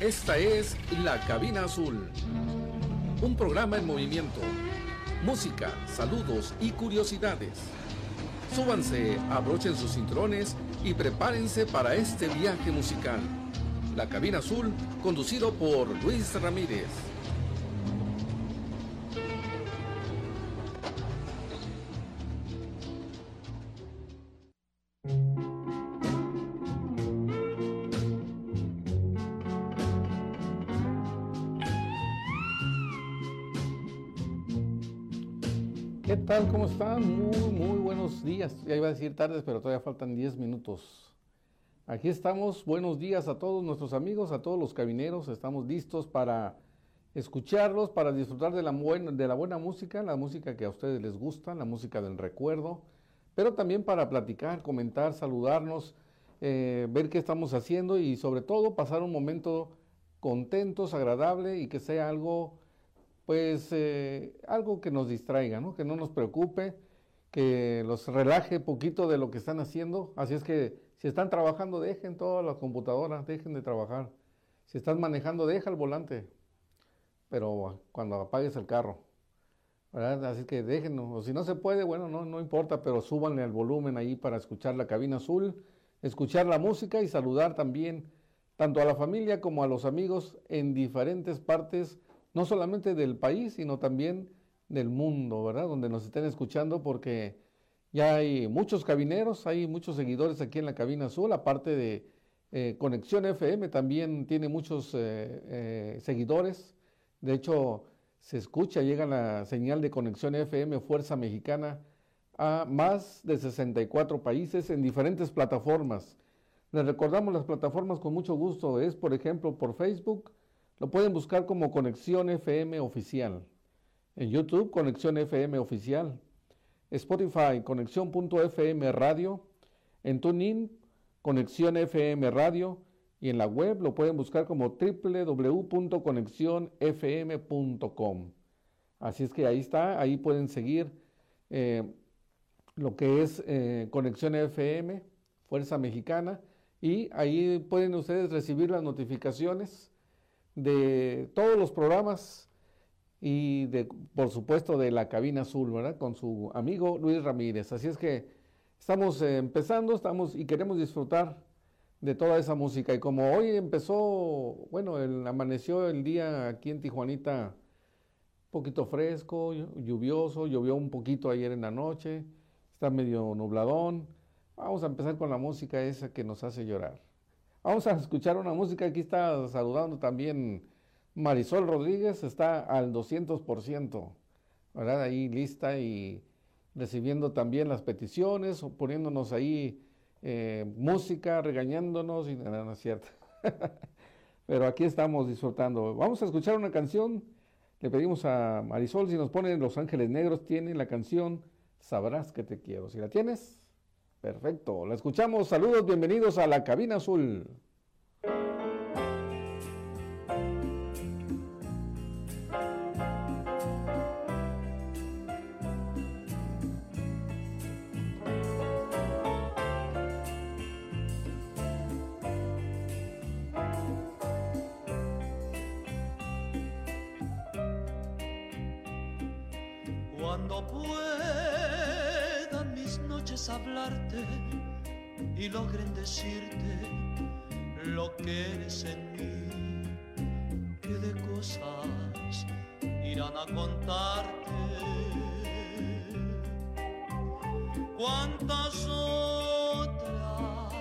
Esta es La Cabina Azul, un programa en movimiento, música, saludos y curiosidades. Súbanse, abrochen sus cinturones y prepárense para este viaje musical. La Cabina Azul, conducido por Luis Ramírez. Días. Ya iba a decir tardes, pero todavía faltan 10 minutos. Aquí estamos. Buenos días a todos nuestros amigos, a todos los cabineros. Estamos listos para escucharlos, para disfrutar de la, buena, de la buena música, la música que a ustedes les gusta, la música del recuerdo, pero también para platicar, comentar, saludarnos, eh, ver qué estamos haciendo y sobre todo pasar un momento contentos, agradable y que sea algo pues eh, algo que nos distraiga, ¿no? que no nos preocupe, que los relaje poquito de lo que están haciendo. Así es que si están trabajando, dejen toda la computadora, dejen de trabajar. Si estás manejando, deja el volante, pero cuando apagues el carro. ¿verdad? Así que déjenlo. O si no se puede, bueno, no, no importa, pero súbanle al volumen ahí para escuchar la cabina azul, escuchar la música y saludar también tanto a la familia como a los amigos en diferentes partes no solamente del país, sino también del mundo, ¿verdad? Donde nos estén escuchando porque ya hay muchos cabineros, hay muchos seguidores aquí en la cabina azul, aparte de eh, Conexión FM, también tiene muchos eh, eh, seguidores. De hecho, se escucha, llega la señal de Conexión FM Fuerza Mexicana a más de 64 países en diferentes plataformas. Les recordamos las plataformas con mucho gusto. Es, por ejemplo, por Facebook, lo pueden buscar como Conexión FM Oficial. En YouTube, Conexión FM Oficial. Spotify, Conexión.fm Radio. En TuneIn, Conexión FM Radio. Y en la web lo pueden buscar como www.conexionfm.com. Así es que ahí está, ahí pueden seguir eh, lo que es eh, Conexión FM, Fuerza Mexicana, y ahí pueden ustedes recibir las notificaciones de todos los programas y por supuesto, de la cabina azul, ¿verdad? Con su amigo Luis Ramírez. Así es que estamos eh, empezando, estamos y queremos disfrutar de toda esa música. Y como hoy empezó, bueno, el, amaneció el día aquí en Tijuanita un poquito fresco, lluvioso, llovió un poquito ayer en la noche, está medio nubladón. Vamos a empezar con la música esa que nos hace llorar. Vamos a escuchar una música. Aquí está saludando también Marisol Rodríguez, está al 200%, ¿verdad? Ahí lista y recibiendo también las peticiones, poniéndonos ahí eh, música, regañándonos, y no, no es cierto. Pero aquí estamos disfrutando. Vamos a escuchar una canción. Le pedimos a Marisol si nos pone Los Ángeles Negros, tiene la canción Sabrás que te quiero. Si la tienes, Perfecto, la escuchamos. Saludos, bienvenidos a la cabina azul. Y logren decirte lo que eres en mí, que de cosas irán a contarte. ¿Cuántas otras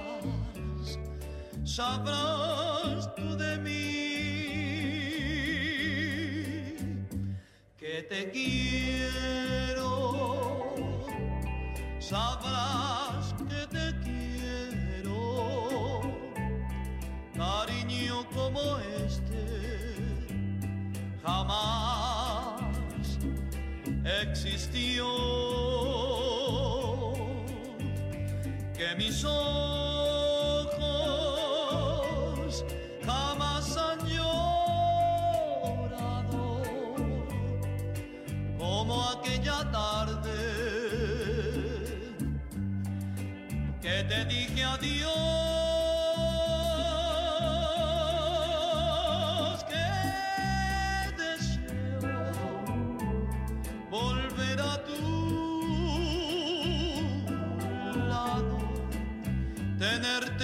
sabrás tú de mí? Que te quiero, sabrás que te quiero, cariño como este jamás existió. Que mis ojos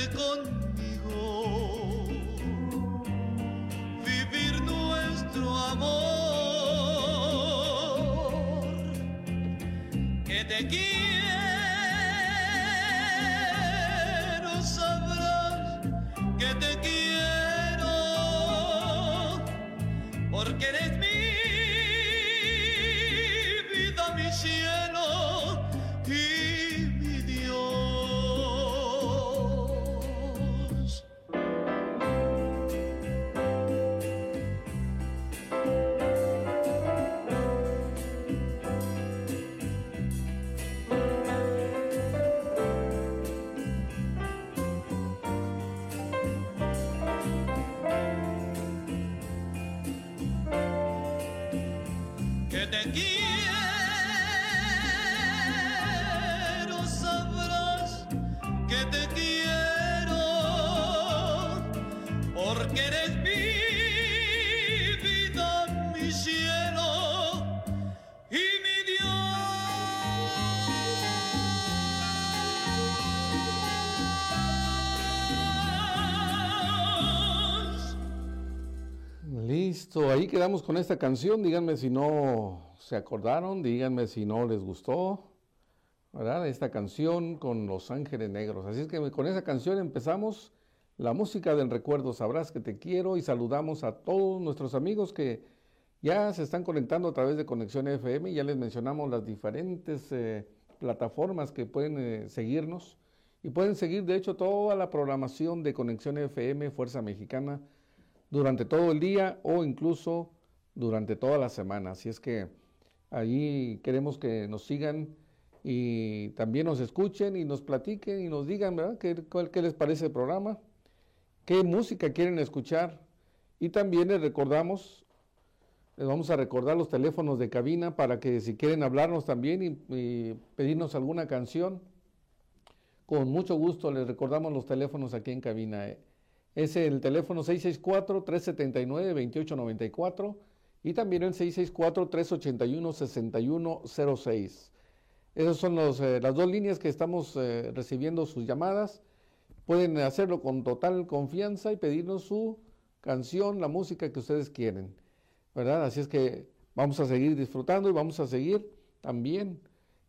quédate conmigo, vivir nuestro amor, que te quiero, Listo, ahí quedamos con esta canción. Díganme si no se acordaron, díganme si no les gustó, ¿verdad? Esta canción con Los Ángeles Negros. Así es que con esa canción empezamos la música del recuerdo. Sabrás que te quiero y saludamos a todos nuestros amigos que ya se están conectando a través de Conexión FM. Ya les mencionamos las diferentes eh, plataformas que pueden eh, seguirnos y pueden seguir, de hecho, toda la programación de Conexión FM Fuerza Mexicana durante todo el día o incluso durante toda la semana. Así es que allí queremos que nos sigan y también nos escuchen y nos platiquen y nos digan, ¿verdad? ¿Qué, cuál- les parece el programa? ¿Qué música quieren escuchar? Y también les recordamos, les vamos a recordar los teléfonos de cabina para que si quieren hablarnos también y, y pedirnos alguna canción, con mucho gusto les recordamos los teléfonos aquí en cabina. Es el teléfono 664-379-2894 y también el 664-381-6106. Esas son eh, las dos líneas que estamos eh, recibiendo sus llamadas. Pueden hacerlo con total confianza y pedirnos su canción, la música que ustedes quieren. ¿Verdad? Así es que vamos a seguir disfrutando y vamos a seguir también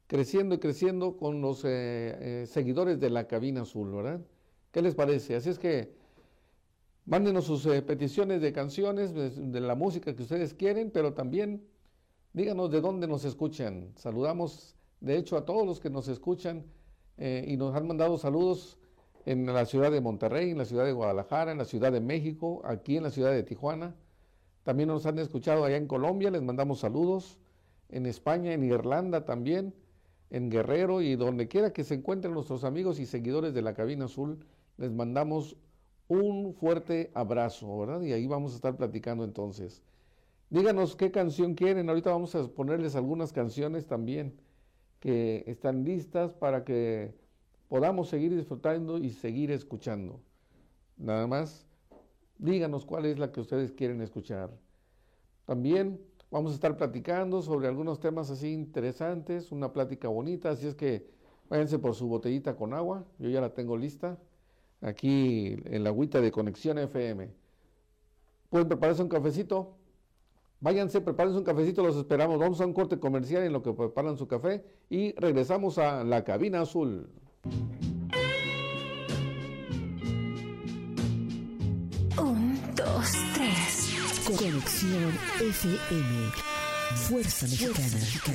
creciendo y creciendo con los eh, seguidores de la cabina azul, ¿verdad? ¿Qué les parece? Así es que mándenos sus eh, peticiones de canciones, de, la música que ustedes quieren, pero también díganos de dónde nos escuchan. Saludamos, de hecho, a todos los que nos escuchan eh, y nos han mandado saludos en la ciudad de Monterrey, en la ciudad de Guadalajara, en la ciudad de México, aquí en la ciudad de Tijuana. También nos han escuchado allá en Colombia, les mandamos saludos. En España, en Irlanda también, en Guerrero y donde quiera que se encuentren nuestros amigos y seguidores de la cabina azul, les mandamos un fuerte abrazo, ¿verdad? Y ahí vamos a estar platicando entonces. Díganos qué canción quieren. Ahorita vamos a ponerles algunas canciones también que están listas para que podamos seguir disfrutando y seguir escuchando. Nada más, díganos cuál es la que ustedes quieren escuchar. También vamos a estar platicando sobre algunos temas así interesantes, una plática bonita, así es que váyanse por su botellita con agua, yo ya la tengo lista, aquí en la agüita de Conexión FM. Pueden prepararse un cafecito, váyanse, prepárense un cafecito, los esperamos, vamos a un corte comercial en lo que preparan su café y regresamos a la cabina azul. Un, dos, tres. Conexión FM. Fuerza Mexicana. Con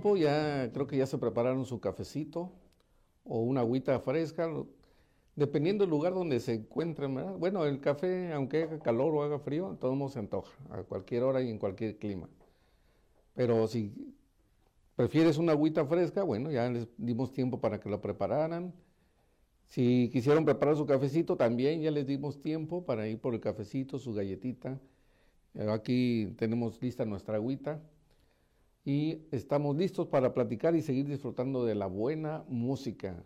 Tiempo, ya creo que ya se prepararon su cafecito o una agüita fresca, dependiendo del lugar donde se encuentren, ¿verdad? Bueno, el café, aunque haga calor o haga frío, todo mundo se antoja, a cualquier hora y en cualquier clima. Pero si prefieres una agüita fresca, bueno, ya les dimos tiempo para que lo prepararan. Si quisieron preparar su cafecito, también ya les dimos tiempo para ir por el cafecito, su galletita. Eh, Aquí tenemos lista nuestra agüita y estamos listos para platicar y seguir disfrutando de la buena música.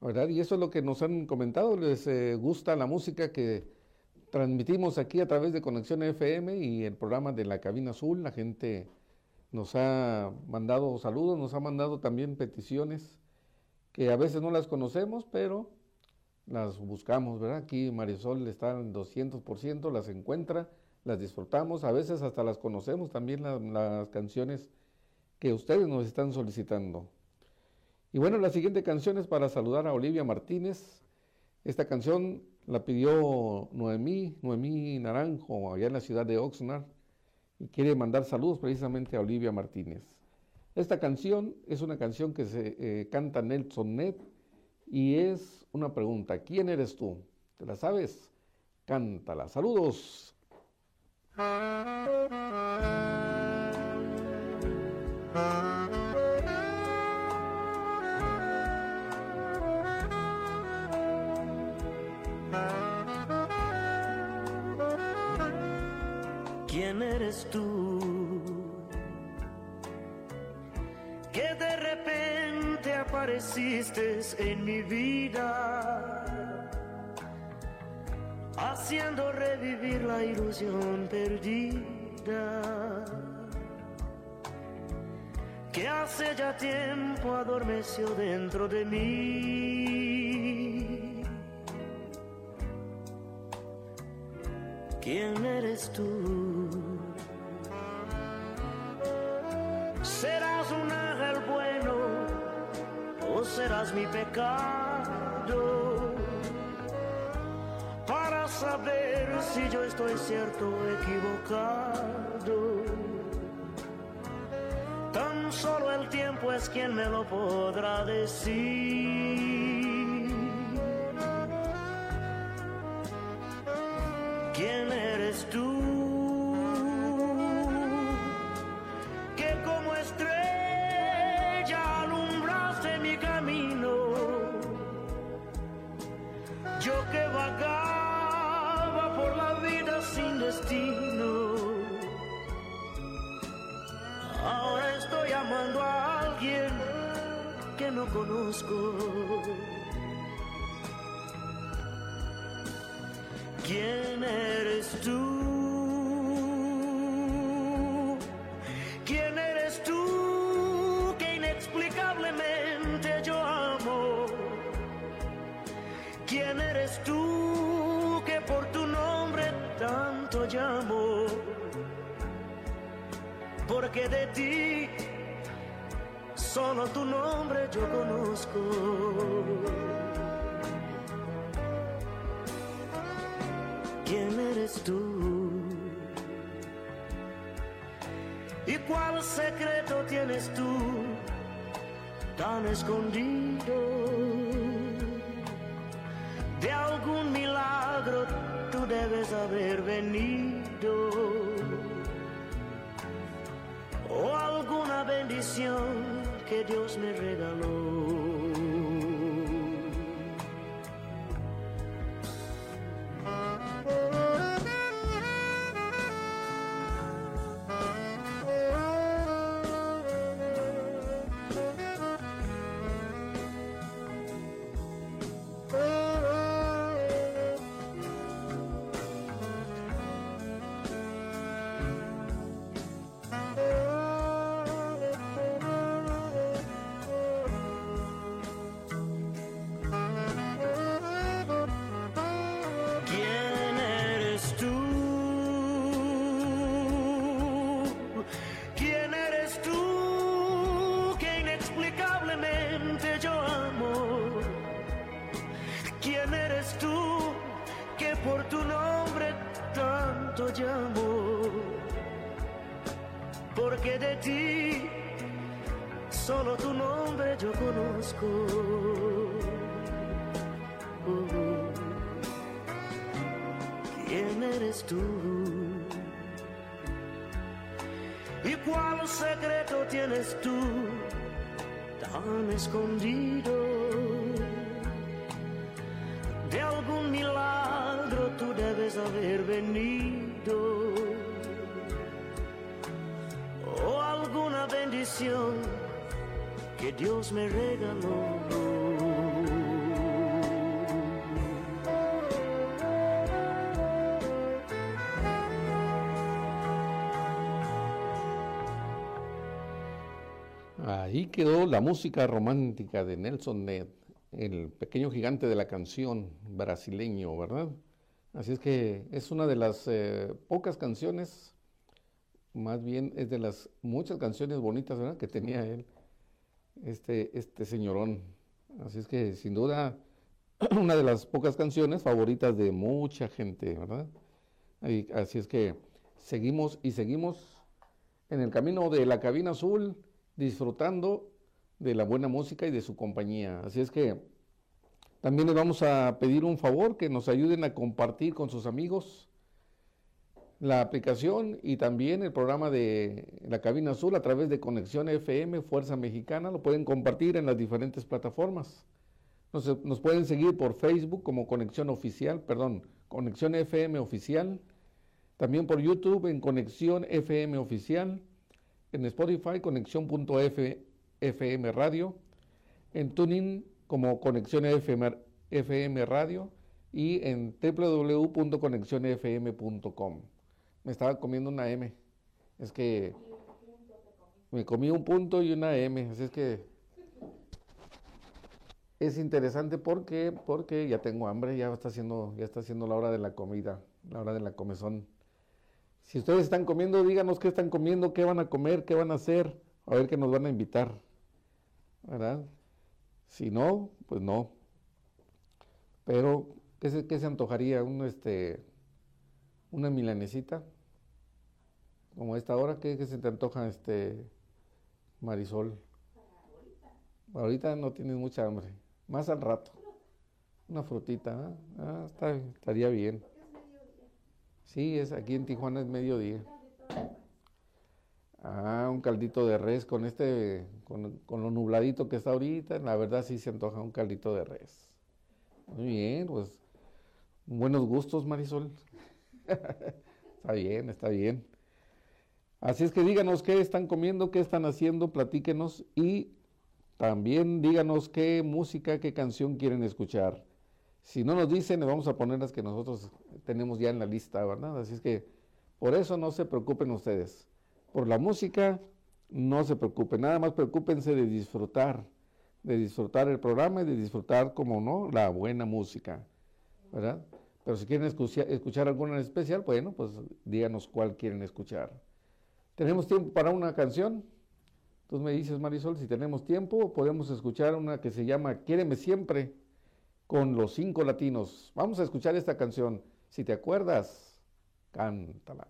¿Verdad? Y eso es lo que nos han comentado, les eh, gusta la música que transmitimos aquí a través de Conexión FM y el programa de la Cabina Azul. La gente nos ha mandado saludos, nos ha mandado también peticiones que a veces no las conocemos, pero las buscamos, ¿verdad? Aquí Marisol está en 200%, las encuentra, las disfrutamos, a veces hasta las conocemos también la- las canciones que ustedes nos están solicitando. Y bueno, la siguiente canción es para saludar a Olivia Martínez. Esta canción la pidió Noemí, Noemí Naranjo, allá en la ciudad de Oxnard, y quiere mandar saludos precisamente a Olivia Martínez. Esta canción es una canción que se eh, canta Nelson Ned y es una pregunta, ¿quién eres tú? ¿Te la sabes? Cántala. Saludos. ¿Quién eres tú? Que de repente apareciste en mi vida, haciendo revivir la ilusión perdida. Que hace ya tiempo adormeció dentro de mí. ¿Quién eres tú? ¿Serás un ángel bueno o serás mi pecado? Para saber si yo estoy cierto o equivocado. Solo el tiempo es quien me lo podrá decir. ¿Quién eres tú? Tu nombre yo conozco. ¿Quién eres tú? ¿Y cuál secreto tienes tú tan escondido? De algún milagro tú debes haber venido. O alguna bendición que Dios me regaló. Dios me regaló. Ahí quedó la música romántica de Nelson Ned, el pequeño gigante de la canción brasileño, ¿verdad? Así es que es una de las eh, pocas canciones, más bien es de las muchas canciones bonitas, ¿verdad? Que tenía él, este, este señorón. Así es que sin duda una de las pocas canciones favoritas de mucha gente, ¿verdad? así es que seguimos y seguimos en el camino de la cabina azul disfrutando de la buena música y de su compañía. Así es que también les vamos a pedir un favor, que nos ayuden a compartir con sus amigos la aplicación y también el programa de la cabina azul a través de Conexión FM Fuerza Mexicana. Lo pueden compartir en las diferentes plataformas. Nos, pueden seguir por Facebook como Conexión Oficial, perdón, Conexión FM Oficial. También por YouTube en Conexión FM Oficial en Spotify conexión.fm radio, en Tuning como Conexión FM, FM Radio y en www.conexionfm.com. Me estaba comiendo una M. Es que me comí un punto y una M, así es que es interesante porque porque ya tengo hambre, ya está haciendo ya está haciendo la hora de la comida, la hora de la comezón. Si ustedes están comiendo, díganos qué están comiendo, qué van a comer, qué van a hacer, a ver qué nos van a invitar. ¿Verdad? Si no, pues no. Pero, ¿qué se, qué se antojaría? Un, este, una milanesita, como a esta hora, ¿qué, se te antoja, este, Marisol? Ahorita. Ahorita no tienes mucha hambre, más al rato. Una frutita, ¿eh? ah, estaría bien. Sí, es aquí en Tijuana es mediodía. Ah, un caldito de res con este, con, lo nubladito que está ahorita, la verdad sí se antoja un caldito de res. Muy bien, pues buenos gustos, Marisol. está bien, está bien. Así es que díganos qué están comiendo, qué están haciendo, platíquenos y también díganos qué música, qué canción quieren escuchar. Si no nos dicen, le vamos a poner las que nosotros tenemos ya en la lista, ¿verdad? Así es que por eso no se preocupen ustedes. Por la música, no se preocupen. Nada más preocúpense de disfrutar, de disfrutar el programa y de disfrutar, como no, la buena música, ¿verdad? Pero si quieren escuchar, escuchar alguna en especial, bueno, pues díganos cuál quieren escuchar. ¿Tenemos tiempo para una canción? Entonces me dices, Marisol, si tenemos tiempo, podemos escuchar una que se llama Quiéreme siempre con los cinco latinos. Vamos a escuchar esta canción. Si te acuerdas, cántala.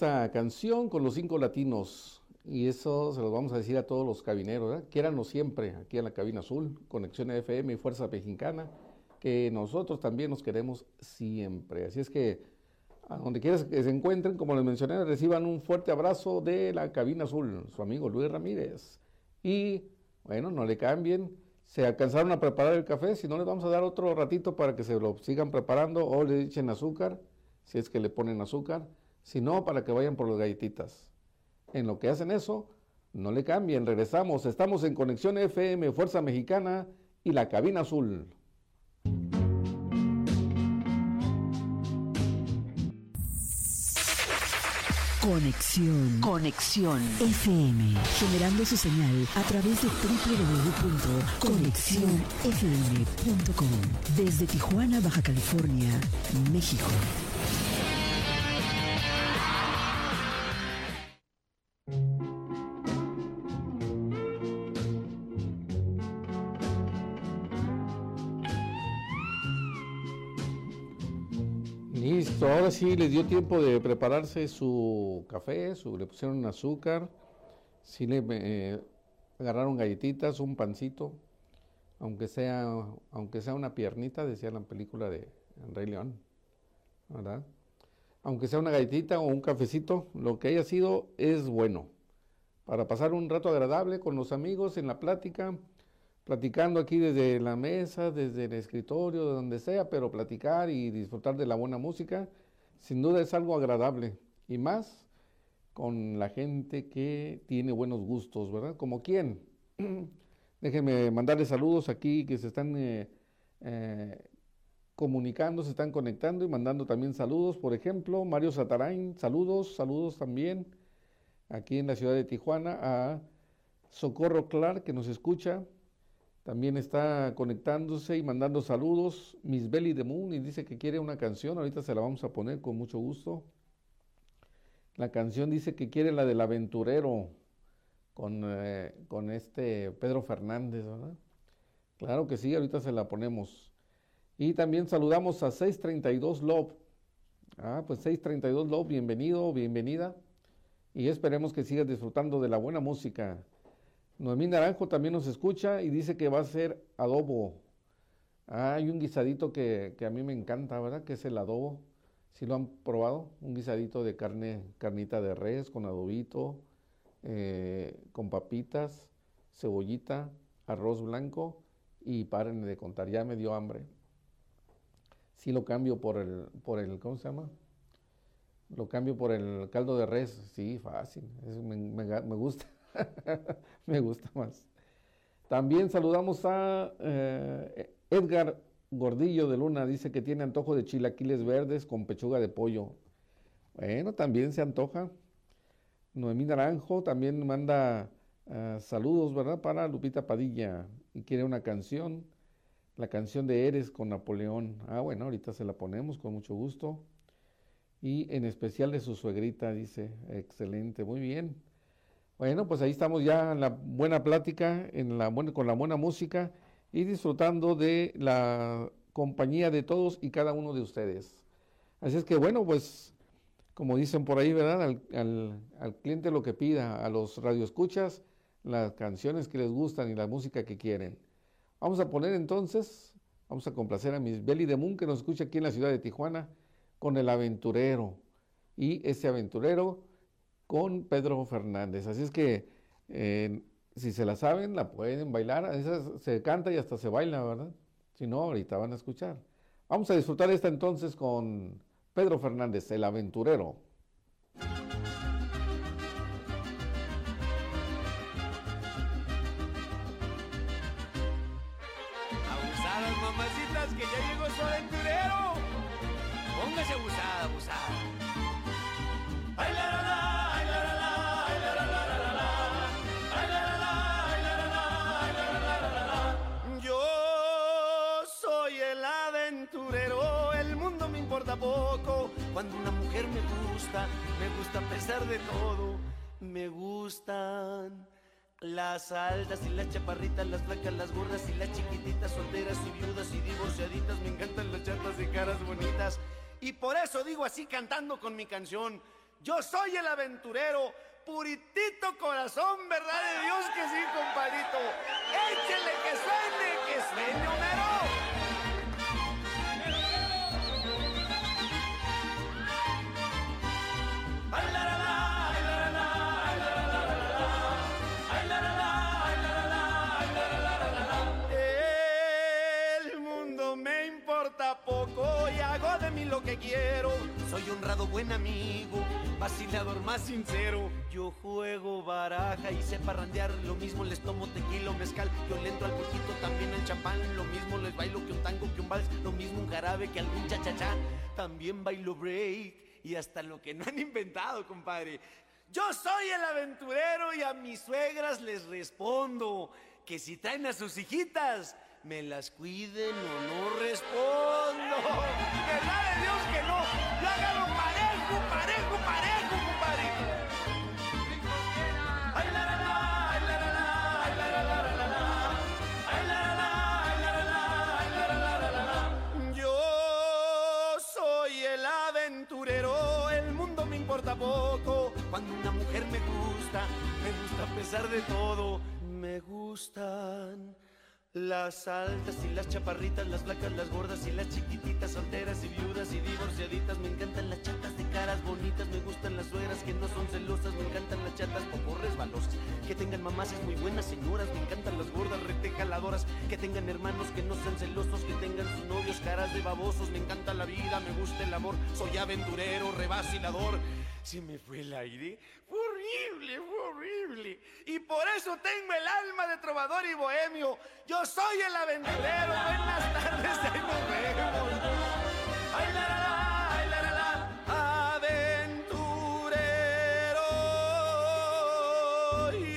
Esta canción con los cinco latinos. Y eso se los vamos a decir a todos los cabineros, ¿verdad? Siempre aquí en la cabina azul, Conexión FM y Fuerza Mexicana, que nosotros también nos queremos siempre. Así es que a donde quieras que se encuentren, como les mencioné, reciban un fuerte abrazo de la cabina azul, su amigo Luis Ramírez. Y bueno, no le cambien. Se alcanzaron a preparar el café, si no les vamos a dar otro ratito para que se lo sigan preparando o le echen azúcar, si es que le ponen azúcar, si no, para que vayan por las galletitas. En lo que hacen eso, no le cambien, regresamos, estamos en Conexión FM, Fuerza Mexicana y la cabina azul. Conexión. Conexión. FM. Generando su señal a través de www.conexionfm.com. Desde Tijuana, Baja California, México. Listo, ahora sí les dio tiempo de prepararse su café, su, le pusieron azúcar, sí le eh, agarraron galletitas, un pancito, aunque sea, aunque sea una piernita, decía la película de Rey León, ¿verdad? Aunque sea una galletita o un cafecito, lo que haya sido es bueno. Para pasar un rato agradable con los amigos en la plática, platicando aquí desde la mesa, desde el escritorio, de donde sea, pero platicar y disfrutar de la buena música, sin duda es algo agradable. Y más con la gente que tiene buenos gustos, ¿verdad? Como quién. Déjenme mandarles saludos aquí que se están eh, eh, comunicando, se están conectando y mandando también saludos. Por ejemplo, Mario Satarain, saludos, saludos también aquí en la ciudad de Tijuana a Socorro Clark que nos escucha. También está conectándose y mandando saludos. Miss Belly de Moon y dice que quiere una canción. Ahorita se la vamos a poner con mucho gusto. La canción dice que quiere la del aventurero con, eh, con este Pedro Fernández, ¿verdad? Claro que sí, ahorita se la ponemos. Y también saludamos a 632 Love. Ah, pues 632 Love, bienvenido, bienvenida. Y esperemos que sigas disfrutando de la buena música. Noemí Naranjo también nos escucha y dice que va a ser adobo. Ah, hay un guisadito que, que, a mí me encanta, ¿verdad? Que es el adobo. Si lo han probado, un guisadito de carne, carnita de res con adobito, eh, con papitas, cebollita, arroz blanco y párenme de contar, ya me dio hambre. Sí lo cambio por el, por el, ¿cómo se llama? Lo cambio por el caldo de res, sí, fácil, me gusta. Me gusta más. También saludamos a eh, Edgar Gordillo de Luna, dice que tiene antojo de chilaquiles verdes con pechuga de pollo. Bueno, también se antoja. Noemí Naranjo también manda uh, saludos, ¿verdad? Para Lupita Padilla y quiere una canción, la canción de Eres con Napoleón. Ah, bueno, ahorita se la ponemos con mucho gusto. Y en especial de su suegrita, dice, excelente, muy bien. Bueno, pues ahí estamos ya en la buena plática, con la buena música y disfrutando de la compañía de todos y cada uno de ustedes. Así es que bueno, pues como dicen por ahí, ¿verdad? Al cliente lo que pida, a los radioescuchas, las canciones que les gustan y la música que quieren. Vamos a poner entonces, vamos a complacer a Miss Belly de Moon que nos escucha aquí en la ciudad de Tijuana con el aventurero. Y ese aventurero con Pedro Fernández. Así es que eh, si se la saben, la pueden bailar. A se canta y hasta se baila, ¿verdad? Si no, ahorita van a escuchar. Vamos a disfrutar esta entonces con Pedro Fernández, el aventurero. Poco. Cuando una mujer me gusta, me gusta a pesar de todo. Me gustan las altas y las chaparritas, las flacas, las gordas y las chiquititas, solteras y viudas y divorciaditas. Me encantan las chatas y caras bonitas. Y por eso digo así cantando con mi canción. Yo soy el aventurero, puritito corazón, verdad de Dios que sí, compadrito. Échele que suene, que suene Homero. Lo que quiero. Soy honrado buen amigo, vacilador más sincero. Yo juego baraja y sé parrandear, lo mismo les tomo tequila mezcal. Yo le entro al poquito, también al champán, lo mismo les bailo que un tango, que un vals, lo mismo un jarabe que algún cha-cha-cha. También bailo break y hasta lo que no han inventado, compadre. Yo soy el aventurero y a mis suegras les respondo que si traen a sus hijitas, me las cuiden o no respondo. ¿Verdad de Dios que no? Yo hágalo parejo, parejo, parejo, compadre. Poco. Cuando una mujer me gusta, me gusta a pesar de todo. Me gustan las altas y las chaparritas, las flacas, las gordas y las chiquititas, solteras y viudas y divorciaditas. Me encantan las chatas de caras bonitas, me gustan las suegras que no son celosas, me encantan las chatas poco resbalosas, que tengan mamás muy buenas señoras, me encantan las gordas retejaladoras, que tengan hermanos que no sean celosos, que tengan sus novios caras de babosos. Me encanta la vida, me gusta el amor, soy aventurero, revacilador. Se me fue el aire, horrible, horrible. Y por eso tengo el alma de trovador y bohemio. Yo soy el aventurero. Buenas tardes, ahí nos vemos. Ay, la, la, la, la, la. Aventurero,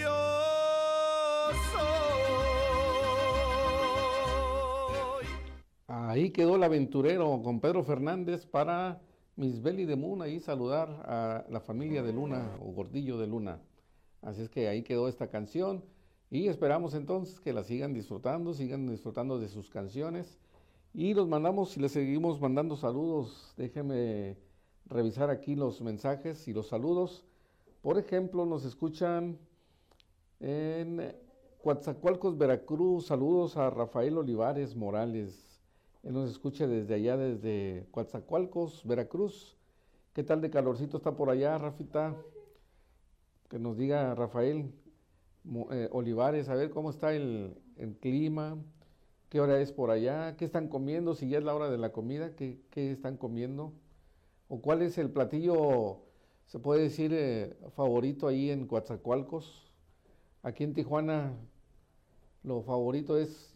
yo soy. Ahí quedó el aventurero con Pedro Fernández para Miss Belly de Moon, ahí saludar a la familia de Luna o Gordillo de Luna. Así es que ahí quedó esta canción y esperamos entonces que la sigan disfrutando, sigan disfrutando de sus canciones y los mandamos y les seguimos mandando saludos. Déjenme revisar aquí los mensajes y los saludos. Por ejemplo, nos escuchan en Coatzacoalcos, Veracruz. Saludos a Rafael Olivares Morales. Él nos escucha desde allá, desde Coatzacoalcos, Veracruz. ¿Qué tal de calorcito está por allá, Rafita? Que nos diga Rafael eh, Olivares, a ver cómo está el, el clima, qué hora es por allá, qué están comiendo, si ya es la hora de la comida, qué, qué están comiendo, o cuál es el platillo, se puede decir, eh, favorito ahí en Coatzacoalcos. Aquí en Tijuana, lo favorito es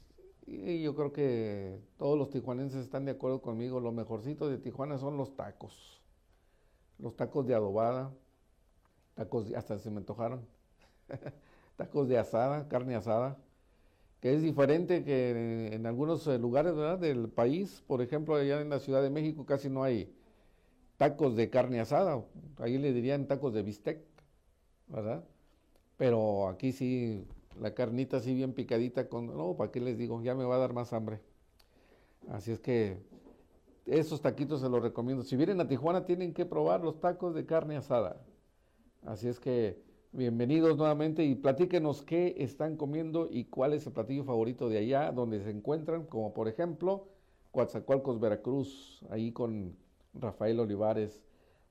y yo creo que todos los tijuanenses están de acuerdo conmigo. Lo mejorcito de Tijuana son los tacos. Los tacos de adobada, tacos, de- hasta se me antojaron. tacos de asada, carne asada, que es diferente que en algunos eh, lugares ¿verdad? del país. Por ejemplo, allá en la Ciudad de México casi no hay tacos de carne asada. Ahí le dirían tacos de bistec, ¿verdad? Pero aquí sí, la carnita así bien picadita con... No, ¿para qué les digo? Ya me va a dar más hambre. Así es que esos taquitos se los recomiendo. Si vienen a Tijuana tienen que probar los tacos de carne asada. Así es que bienvenidos nuevamente y platíquenos qué están comiendo y cuál es el platillo favorito de allá donde se encuentran, como por ejemplo Coatzacoalcos, Veracruz, ahí con Rafael Olivares.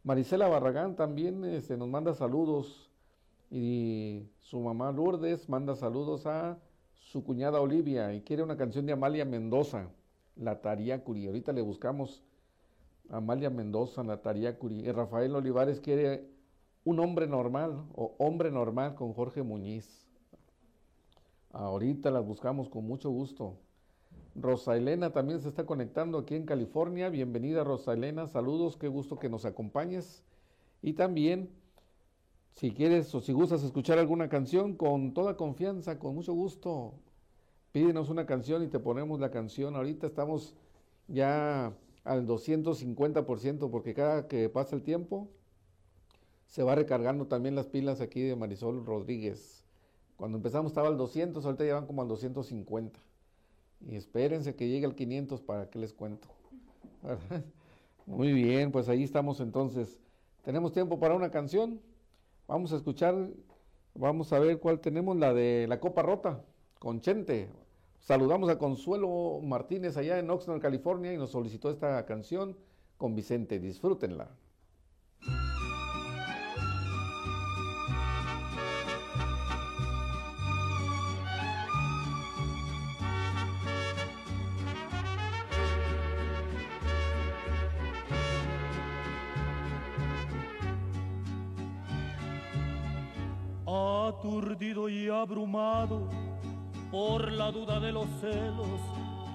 Marisela Barragán también este, nos manda saludos y su mamá Lourdes manda saludos a su cuñada Olivia y quiere una canción de Amalia Mendoza, La Tariacuri. Ahorita le buscamos Amalia Mendoza, La Tariacuri. Y Rafael Olivares quiere un hombre normal o hombre normal con Jorge Muñiz. Ahorita las buscamos con mucho gusto. Rosa Elena también se está conectando aquí en California. Bienvenida Rosa Elena, saludos, qué gusto que nos acompañes. Y también, si quieres o si gustas escuchar alguna canción, con toda confianza, con mucho gusto, pídenos una canción y te ponemos la canción. Ahorita estamos ya al 250% porque cada que pasa el tiempo se va recargando también las pilas aquí de Marisol Rodríguez. Cuando empezamos estaba al 200, ahorita ya van como al 250. Y espérense que llegue al 500 para que les cuento. Muy bien, pues ahí estamos entonces. ¿Tenemos tiempo para una canción? Vamos a escuchar, vamos a ver cuál tenemos, la de La Copa Rota, con Chente. Saludamos a Consuelo Martínez allá en Oxnard, California, y nos solicitó esta canción con Vicente. Disfrútenla. Aturdido y abrumado por la duda de los celos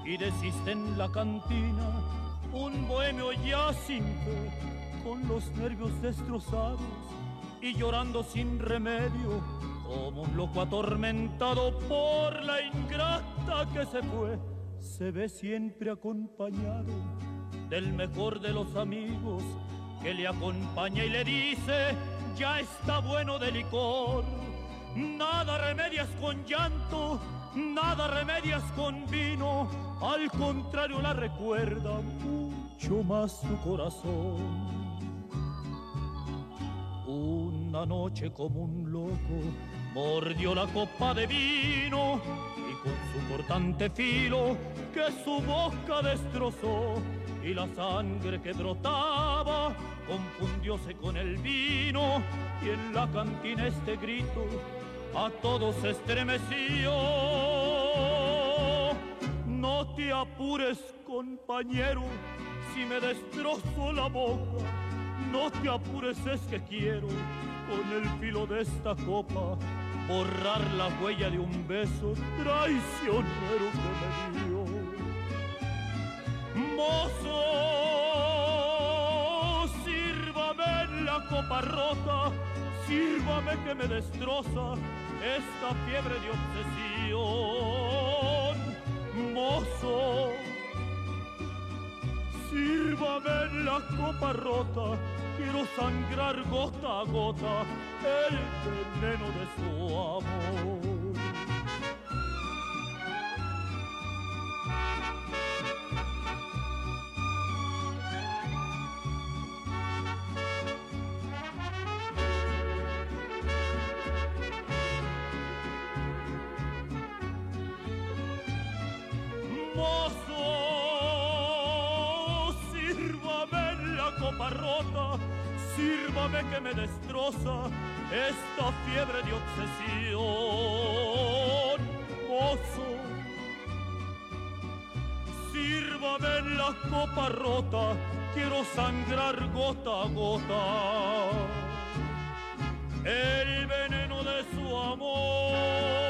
y desiste en la cantina un bohemio ya sin fe con los nervios destrozados y llorando sin remedio como un loco atormentado por la ingrata que se fue. Se ve siempre acompañado del mejor de los amigos que le acompaña y le dice ya está bueno de licor nada remedias con llanto nada remedias con vino, al contrario la recuerda mucho más su corazón. Una noche como un loco mordió la copa de vino y con su cortante filo que su boca destrozó y la sangre que brotaba confundióse con el vino y en la cantina este grito a todos estremeció. No te apures, compañero, si me destrozo la boca. No te apures, es que quiero, con el filo de esta copa, borrar la huella de un beso traicionero que me dio. Mozo, sírvame la copa rota, sírvame que me destroza esta fiebre de obsesión. Mozo, sírvame la copa rota, quiero sangrar gota a gota el veneno de su amor. Rota, sírvame que me destroza esta fiebre de obsesión. Mozo, sírvame en la copa rota, quiero sangrar gota a gota el veneno de su amor.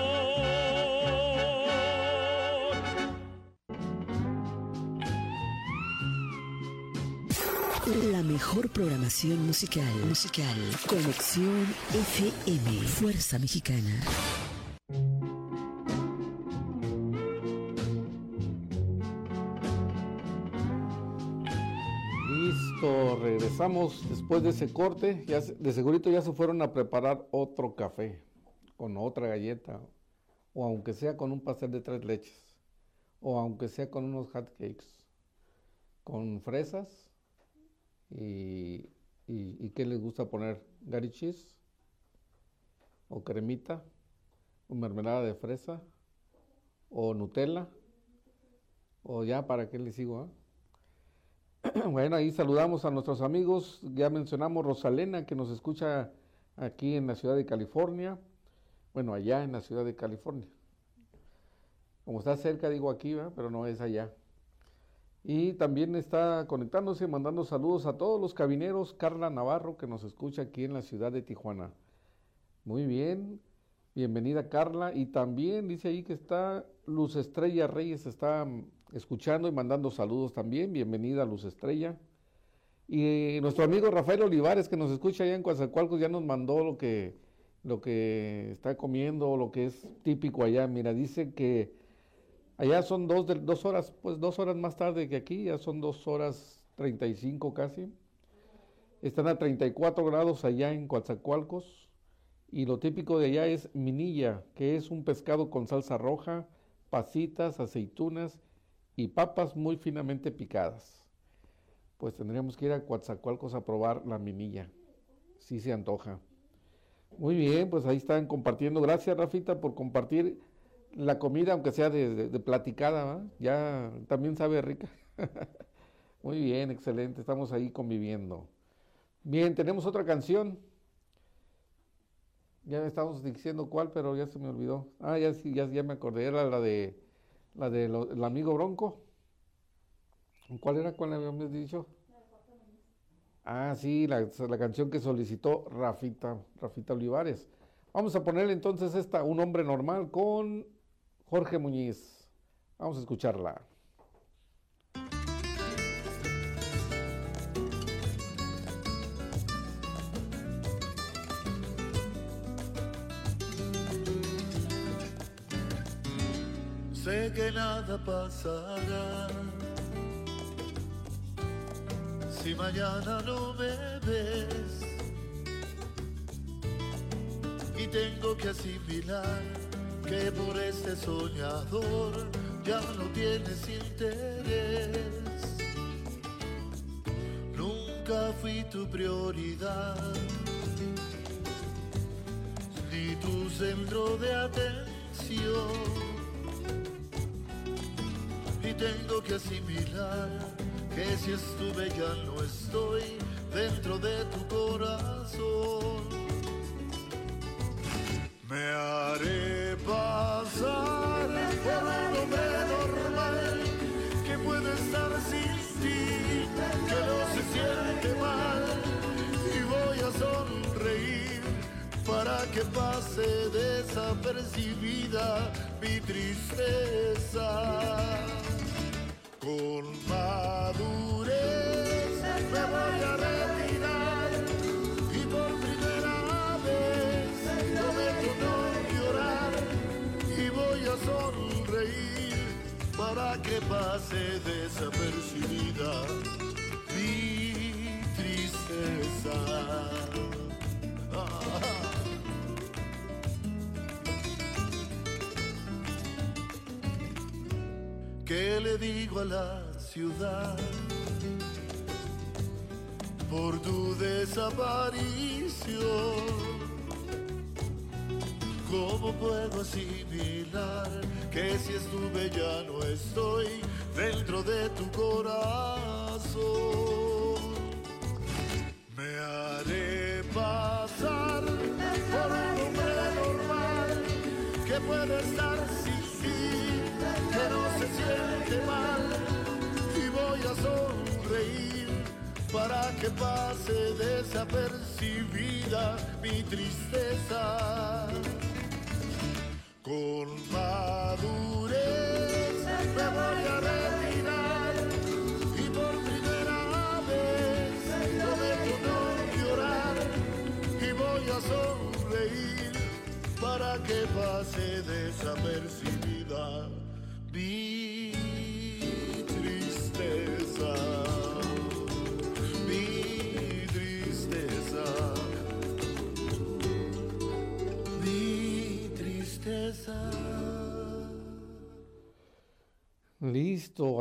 La mejor programación musical. Musical. Conexión FM. Fuerza Mexicana. Listo, regresamos después de ese corte. De segurito ya se fueron a preparar otro café con otra galleta o aunque sea con un pastel de tres leches o aunque sea con unos hot cakes con fresas y, y, qué les gusta poner, Gary o cremita o mermelada de fresa o Nutella o ya para qué les sigo. Ah? bueno, ahí saludamos a nuestros amigos, ya mencionamos Rosalena que nos escucha aquí en la ciudad de California, bueno, allá en la ciudad de California. Como está cerca, digo aquí, pero no es allá. Y también está conectándose, mandando saludos a todos los cabineros, Carla Navarro, que nos escucha aquí en la ciudad de Tijuana. Muy bien, bienvenida Carla. Y también dice ahí que está Luz Estrella Reyes, está mm, escuchando y mandando saludos también. Bienvenida Luz Estrella. Y nuestro amigo Rafael Olivares, que nos escucha allá en Coatzacoalcos, ya nos mandó lo que, lo que está comiendo, lo que es típico allá. Mira, dice que Allá son dos, dos horas, pues dos horas más tarde que aquí, ya son dos horas 35 casi. Están a 34 grados allá en Coatzacoalcos. Y lo típico de allá es minilla, que es un pescado con salsa roja, pasitas, aceitunas y papas muy finamente picadas. pues tendríamos que ir a Coatzacoalcos a probar la minilla. Sí se antoja. Muy bien, pues ahí están compartiendo. Gracias, Rafita, por compartir la comida, aunque sea de, platicada, ya también sabe rica. Muy bien, excelente, estamos ahí conviviendo. Bien, tenemos otra canción. Ya estamos diciendo cuál, pero ya se me olvidó. Ah, ya sí, ya, ya me acordé, era la de la del amigo Bronco. ¿Cuál era? ¿Cuál habíamos dicho? Ah, sí, la, la, canción que solicitó Rafita, Rafita Olivares. Vamos a ponerle entonces esta, Un hombre normal, con Jorge Muñiz. Vamos a escucharla. Sé que nada pasará si mañana no me ves y tengo que asimilar que por este soñador ya no tienes interés. Nunca fui tu prioridad, ni tu centro de atención. Y tengo que asimilar que si estuve ya no estoy dentro de tu corazón. Me haré desapercibida mi tristeza. Con madurez me voy a retirar y por primera vez prometo no llorar y voy a sonreír para que pase desapercibida le digo a la ciudad por tu desaparición? ¿Cómo puedo asimilar que si estuve ya no estoy dentro de tu corazón? Que pase desapercibida mi tristeza. Con madurez me voy a retirar y por primera vez prometo no llorar y voy a sonreír para que pase desapercibida mi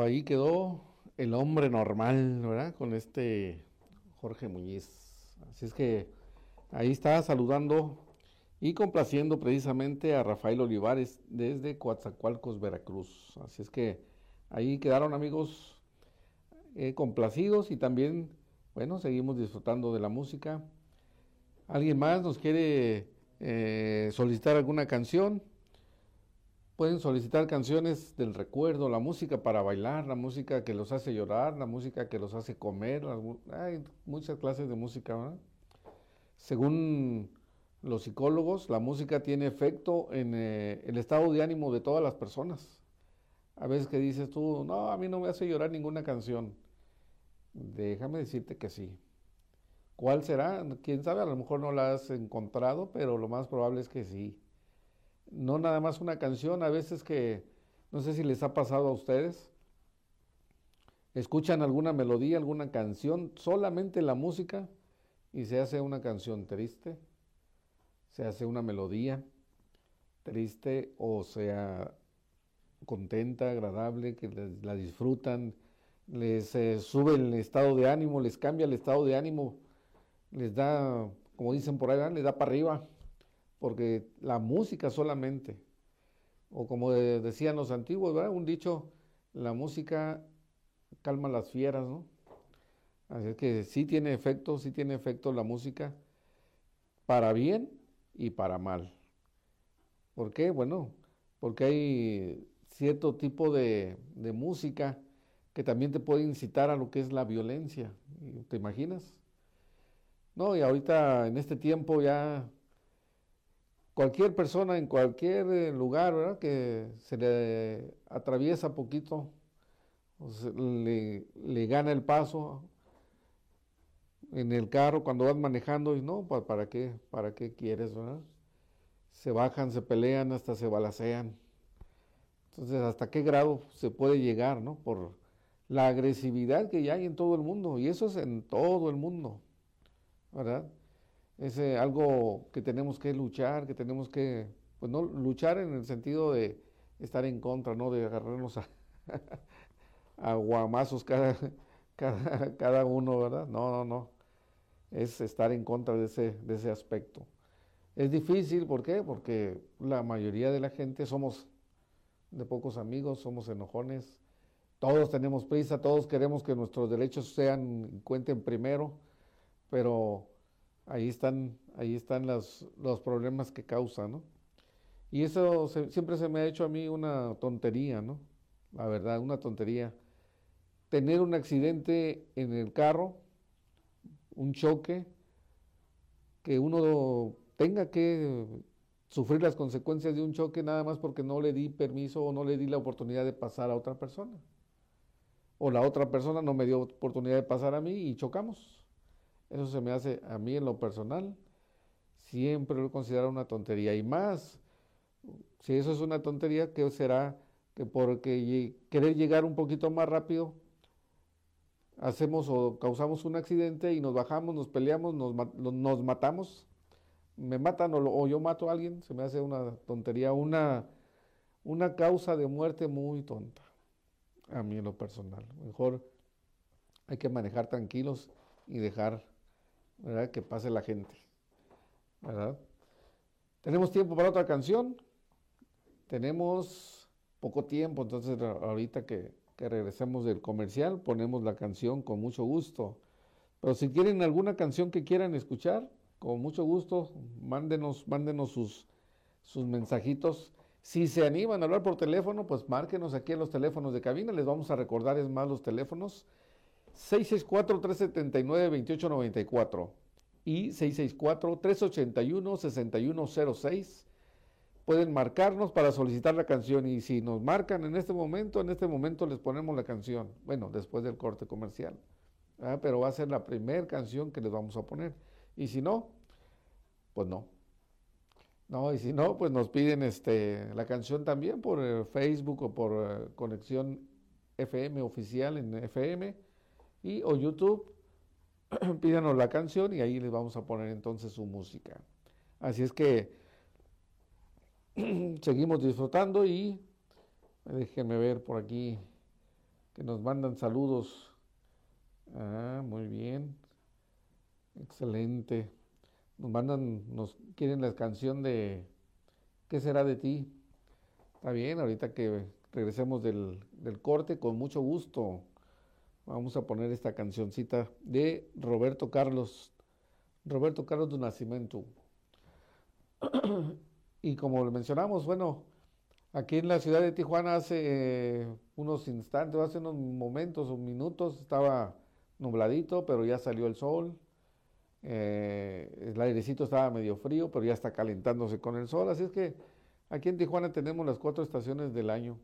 Ahí quedó el hombre normal, ¿verdad? Con este Jorge Muñiz. Así es que ahí está saludando y complaciendo precisamente a Rafael Olivares desde Coatzacoalcos, Veracruz. Así es que ahí quedaron amigos eh, complacidos y también, bueno, seguimos disfrutando de la música. ¿Alguien más nos quiere eh, solicitar alguna canción? Pueden solicitar canciones del recuerdo, la música para bailar, la música que los hace llorar, la música que los hace comer. Hay muchas clases de música, ¿verdad? Según los psicólogos, la música tiene efecto en eh, el estado de ánimo de todas las personas. A veces que dices tú, no, a mí no me hace llorar ninguna canción. Déjame decirte que sí. ¿Cuál será? Quién sabe, a lo mejor no la has encontrado, pero lo más probable es que sí. No nada más una canción, a veces que, no sé si les ha pasado a ustedes, escuchan alguna melodía, alguna canción, solamente la música, y se hace una canción triste, se hace una melodía triste o sea contenta, agradable, que la disfrutan, les eh, sube el estado de ánimo, les cambia el estado de ánimo, les da, como dicen por ahí, ¿verdad? les da para arriba, porque la música solamente, o como de- decían los antiguos, ¿verdad? un dicho, la música calma las fieras, ¿no? Así es que sí tiene efecto, sí tiene efecto la música, para bien y para mal. ¿Por qué? Bueno, porque hay cierto tipo de, de música que también te puede incitar a lo que es la violencia. ¿Te imaginas? No, y ahorita en este tiempo ya cualquier persona en cualquier eh, lugar, ¿verdad? Que se le atraviesa poquito, le, gana el paso en el carro cuando vas manejando y no, ¿pa- ¿para qué? ¿Para qué quieres, verdad? Se bajan, se pelean, hasta se balacean. Entonces, ¿hasta qué grado se puede llegar, no? Por la agresividad que ya hay en todo el mundo, y eso es en todo el mundo, ¿verdad? Es eh, algo que tenemos que luchar, que tenemos que, pues no luchar en el sentido de estar en contra, ¿no? De agarrarnos a, a guamazos cada, cada, cada uno, ¿verdad? No, no, no. Es estar en contra de ese, de ese aspecto. Es difícil, ¿por qué? Porque la mayoría de la gente somos de pocos amigos, somos enojones, todos tenemos prisa, todos queremos que nuestros derechos sean, cuenten primero, pero ahí están, ahí están los problemas que causan, ¿no? Y eso siempre se me ha hecho a mí una tontería, ¿no? La verdad, una tontería. Tener un accidente en el carro, un choque, que uno tenga que sufrir las consecuencias de un choque nada más porque no le di permiso o no le di la oportunidad de pasar a otra persona. O la otra persona no me dio oportunidad de pasar a mí y chocamos. Eso se me hace a mí en lo personal, siempre lo he considerado una tontería. Y más, si eso es una tontería, ¿qué será? Que porque querer llegar un poquito más rápido, hacemos o causamos un accidente y nos bajamos, nos peleamos, nos, matamos, me matan o, o yo mato a alguien, se me hace una tontería, una, una causa de muerte muy tonta, a mí en lo personal. Mejor hay que manejar tranquilos y dejar ¿verdad? que pase la gente. ¿verdad? Tenemos tiempo para otra canción. Tenemos poco tiempo, entonces ahorita que, que regresemos del comercial ponemos la canción con mucho gusto. Pero si quieren alguna canción que quieran escuchar, con mucho gusto, mándenos, mándenos sus, sus mensajitos. Si se animan a hablar por teléfono, pues márquenos aquí en los teléfonos de cabina. Les vamos a recordar es más los teléfonos 664-379-2894 y 664-381-6106. Pueden marcarnos para solicitar la canción y si nos marcan en este momento, en este momento les ponemos la canción. Bueno, después del corte comercial. Pero va a ser la primera canción que les vamos a poner. Y si no, pues no. No, y si no, pues nos piden este, la canción también por eh, Facebook o por eh, Conexión FM oficial en FM y o YouTube. Pídanos la canción y ahí les vamos a poner entonces su música. Así es que seguimos disfrutando y déjenme ver por aquí que nos mandan saludos. Ah, muy bien. Excelente. Nos mandan, nos quieren la canción de ¿Qué será de ti? Está bien, ahorita que regresemos del, del corte, con mucho gusto. Vamos a poner esta cancioncita de Roberto Carlos, Roberto Carlos de Nacimiento. y como le mencionamos, bueno, aquí en la ciudad de Tijuana hace eh, unos instantes, hace unos momentos o minutos estaba nubladito, pero ya salió el sol. Eh, el airecito estaba medio frío, pero ya está calentándose con el sol. Así es que aquí en Tijuana tenemos las cuatro estaciones del año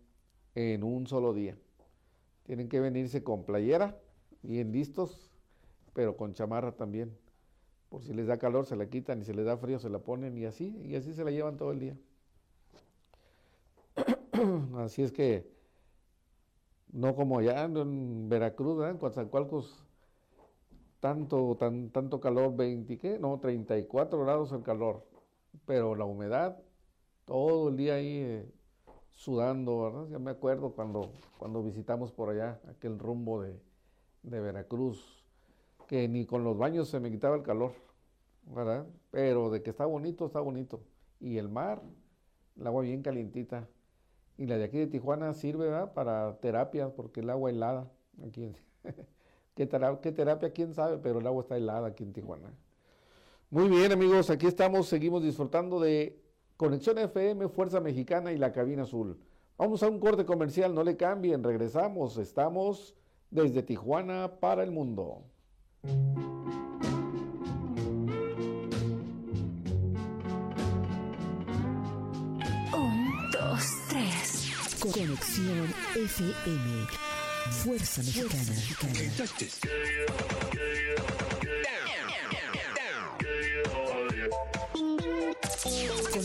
en un solo día. Tienen que venirse con playera, bien listos, pero con chamarra también. Por si les da calor, se la quitan y si les da frío, se la ponen y así, y así se la llevan todo el día. así es que, no como allá en Veracruz, ¿verdad? en Coatzacoalcos, tanto, tan, tanto calor, 20, ¿qué? No, 34 grados el calor, pero la humedad, todo el día ahí eh, sudando, ¿verdad? Ya me acuerdo cuando, cuando visitamos por allá aquel rumbo de, de Veracruz, que ni con los baños se me quitaba el calor, ¿verdad? Pero de que está bonito, está bonito. Y el mar, el agua bien calientita. Y la de aquí de Tijuana sirve ¿verdad? para terapia, porque el agua helada. Aquí, ¿Qué, terapia, ¿Qué terapia? ¿Quién sabe? Pero el agua está helada aquí en Tijuana. Muy bien, amigos, aquí estamos, seguimos disfrutando de Conexión FM, Fuerza Mexicana y la Cabina Azul. Vamos a un corte comercial, no le cambien, regresamos, estamos desde Tijuana para el mundo. Un, dos, tres. Conexión FM. Fuerza Mexicana.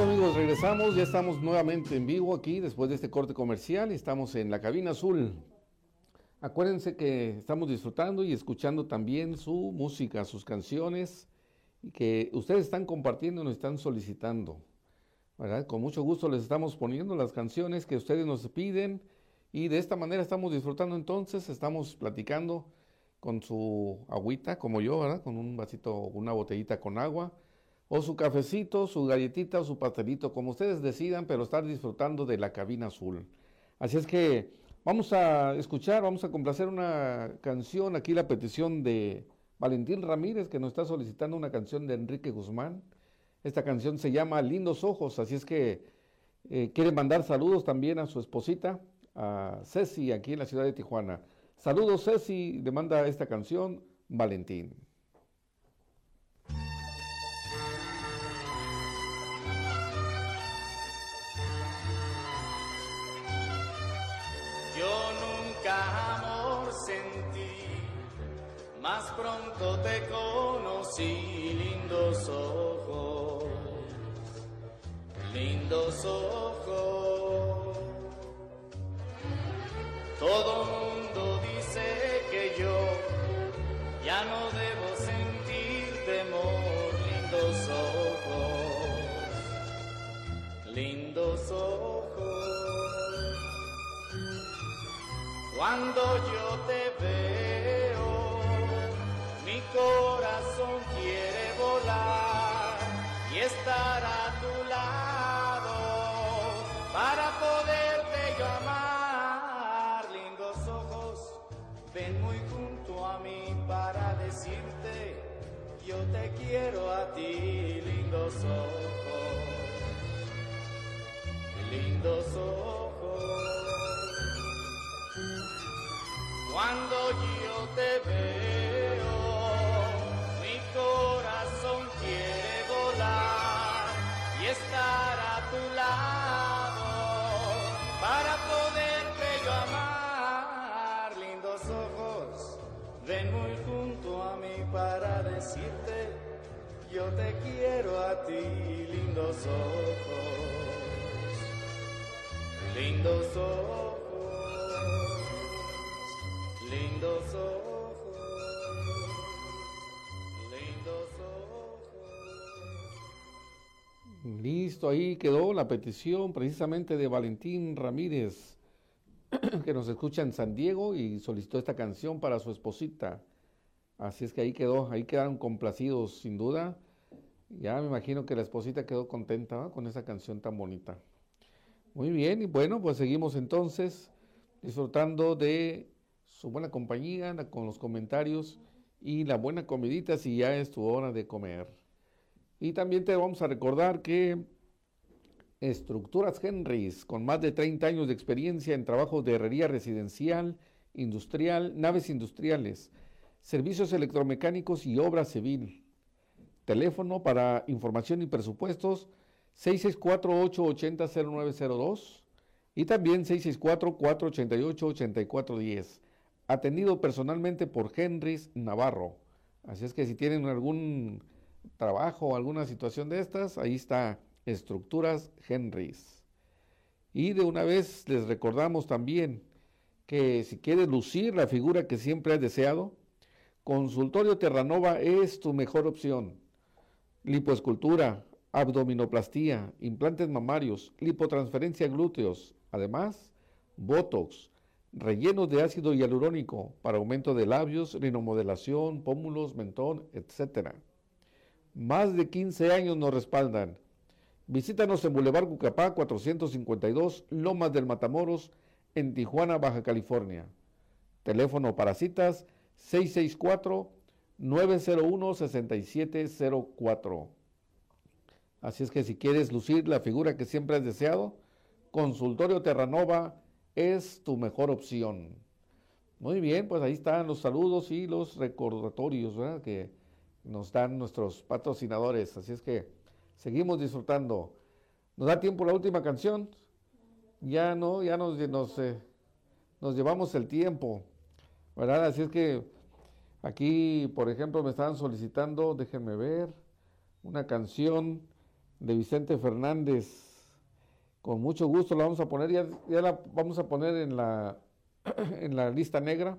Listo amigos, regresamos, ya estamos nuevamente en vivo aquí después de este corte comercial estamos en la cabina azul. Acuérdense que estamos disfrutando y escuchando también su música, sus canciones que ustedes están compartiendo nos están solicitando. ¿verdad? Con mucho gusto les estamos poniendo las canciones que ustedes nos piden y de esta manera estamos disfrutando entonces, estamos platicando con su agüita como yo, ¿verdad? Con un vasito, una botellita con agua o su cafecito, su galletita o su pastelito, como ustedes decidan, pero estar disfrutando de la cabina azul. Así es que vamos a escuchar, vamos a complacer una canción, aquí la petición de Valentín Ramírez, que nos está solicitando una canción de Enrique Guzmán. Esta canción se llama Lindos Ojos, así es que eh, quiere mandar saludos también a su esposita, a Ceci, aquí en la ciudad de Tijuana. Saludos Ceci, le manda esta canción Valentín. Pronto te conocí, lindos ojos, lindos ojos. Todo mundo dice que yo ya no debo sentir temor, lindos ojos, lindos ojos. Cuando yo te veo, corazón quiere volar y estar a tu lado para poderte yo amar. Lindos ojos, ven muy junto a mí para decirte, yo te quiero a ti, lindos ojos, lindos ojos. Cuando yo te veo, ven muy junto a mí para decirte, yo te quiero a ti, lindos ojos, lindos ojos. Lindos ojos, lindos ojos. Listo, ahí quedó la petición precisamente de Valentín Ramírez, que nos escucha en San Diego y solicitó esta canción para su esposita. Así es que ahí quedó, ahí quedaron complacidos sin duda. Ya me imagino que la esposita quedó contenta con esa canción tan bonita. Muy bien, y bueno, pues seguimos entonces disfrutando de su buena compañía, con los comentarios y la buena comidita si ya es tu hora de comer. Y también te vamos a recordar que Estructuras Henrys, con más de 30 años de experiencia en trabajos de herrería residencial, industrial, naves industriales, servicios electromecánicos y obra civil. Teléfono para información y presupuestos 664-880-0902 y también 664-488-8410. Atendido personalmente por Henrys Navarro. Así es que si tienen algún trabajo o alguna situación de estas, ahí está Estructuras Henrys. Y de una vez les recordamos también que si quieres lucir la figura que siempre has deseado, Consultorio Terranova es tu mejor opción. Lipoescultura, abdominoplastía, implantes mamarios, lipotransferencia glúteos, además, botox, rellenos de ácido hialurónico para aumento de labios, rinomodelación, pómulos, mentón, etc. Más de 15 años nos respaldan. Visítanos en Boulevard Cucapá 452, Lomas del Matamoros, en Tijuana, Baja California. Teléfono para citas 664-901-6704. Así es que si quieres lucir la figura que siempre has deseado, Consultorio Terranova es tu mejor opción. Muy bien, pues ahí están los saludos y los recordatorios que nos dan nuestros patrocinadores. Así es que seguimos disfrutando. ¿Nos da tiempo la última canción? Ya no, ya nos, nos, eh, nos llevamos el tiempo. ¿verdad? Así es que aquí, por ejemplo, me estaban solicitando, déjenme ver, una canción de Vicente Fernández. Con mucho gusto la vamos a poner, ya, ya la vamos a poner en la, en la lista negra,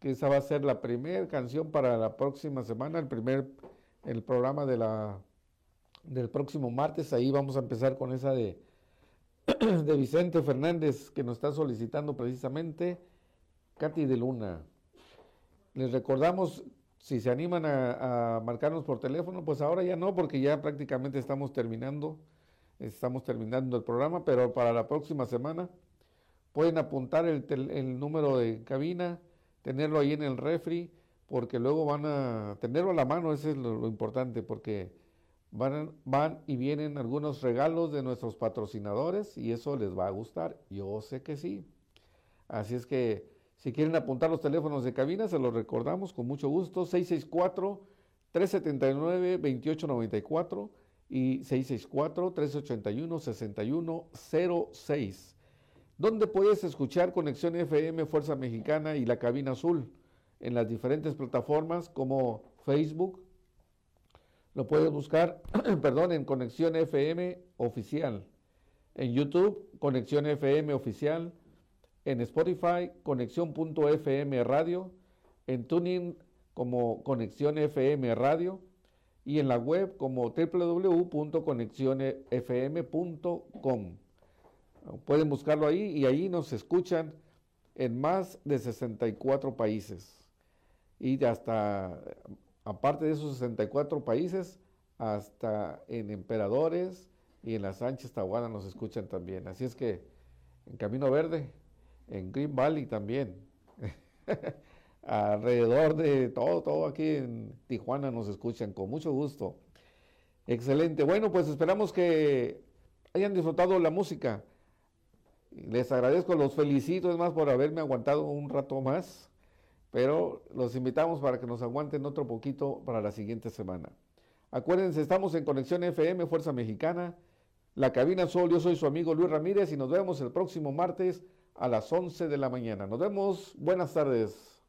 que esa va a ser la primera canción para la próxima semana, el primer, el programa de la, del próximo martes, ahí vamos a empezar con esa de, de Vicente Fernández, que nos está solicitando precisamente Katy de Luna. Les recordamos, si se animan a, marcarnos por teléfono, pues ahora ya no, porque ya prácticamente estamos terminando, estamos terminando el programa, pero para la próxima semana pueden apuntar el, el número de cabina, tenerlo ahí en el refri, porque luego van a tenerlo a la mano, eso es lo, importante, porque van, y vienen algunos regalos de nuestros patrocinadores y eso les va a gustar, yo sé que sí. Así es que si quieren apuntar los teléfonos de cabina, se los recordamos con mucho gusto. 664-379-2894 y 664-381-6106. Donde puedes escuchar Conexión FM Fuerza Mexicana y la Cabina Azul en las diferentes plataformas como Facebook. Lo puedes buscar, perdón, en Conexión FM Oficial. En YouTube, Conexión FM Oficial en Spotify, Conexión.fm Radio, en Tuning como Conexión FM Radio y en la web como www.conexionfm.com. Pueden buscarlo ahí y ahí nos escuchan en más de 64 países. Y hasta, aparte de esos 64 países, hasta en Emperadores y en la Sánchez Tahuana nos escuchan también. Así es que en Camino Verde en Green Valley también. Alrededor de todo, todo aquí en Tijuana nos escuchan con mucho gusto. Excelente. Bueno, pues esperamos que hayan disfrutado la música. Les agradezco, los felicito, es más, por haberme aguantado un rato más, pero los invitamos para que nos aguanten otro poquito para la siguiente semana. Acuérdense, estamos en Conexión FM, Fuerza Mexicana, la cabina Sol, yo soy su amigo Luis Ramírez y nos vemos el próximo martes a las 11 de la mañana. Nos vemos. Buenas tardes.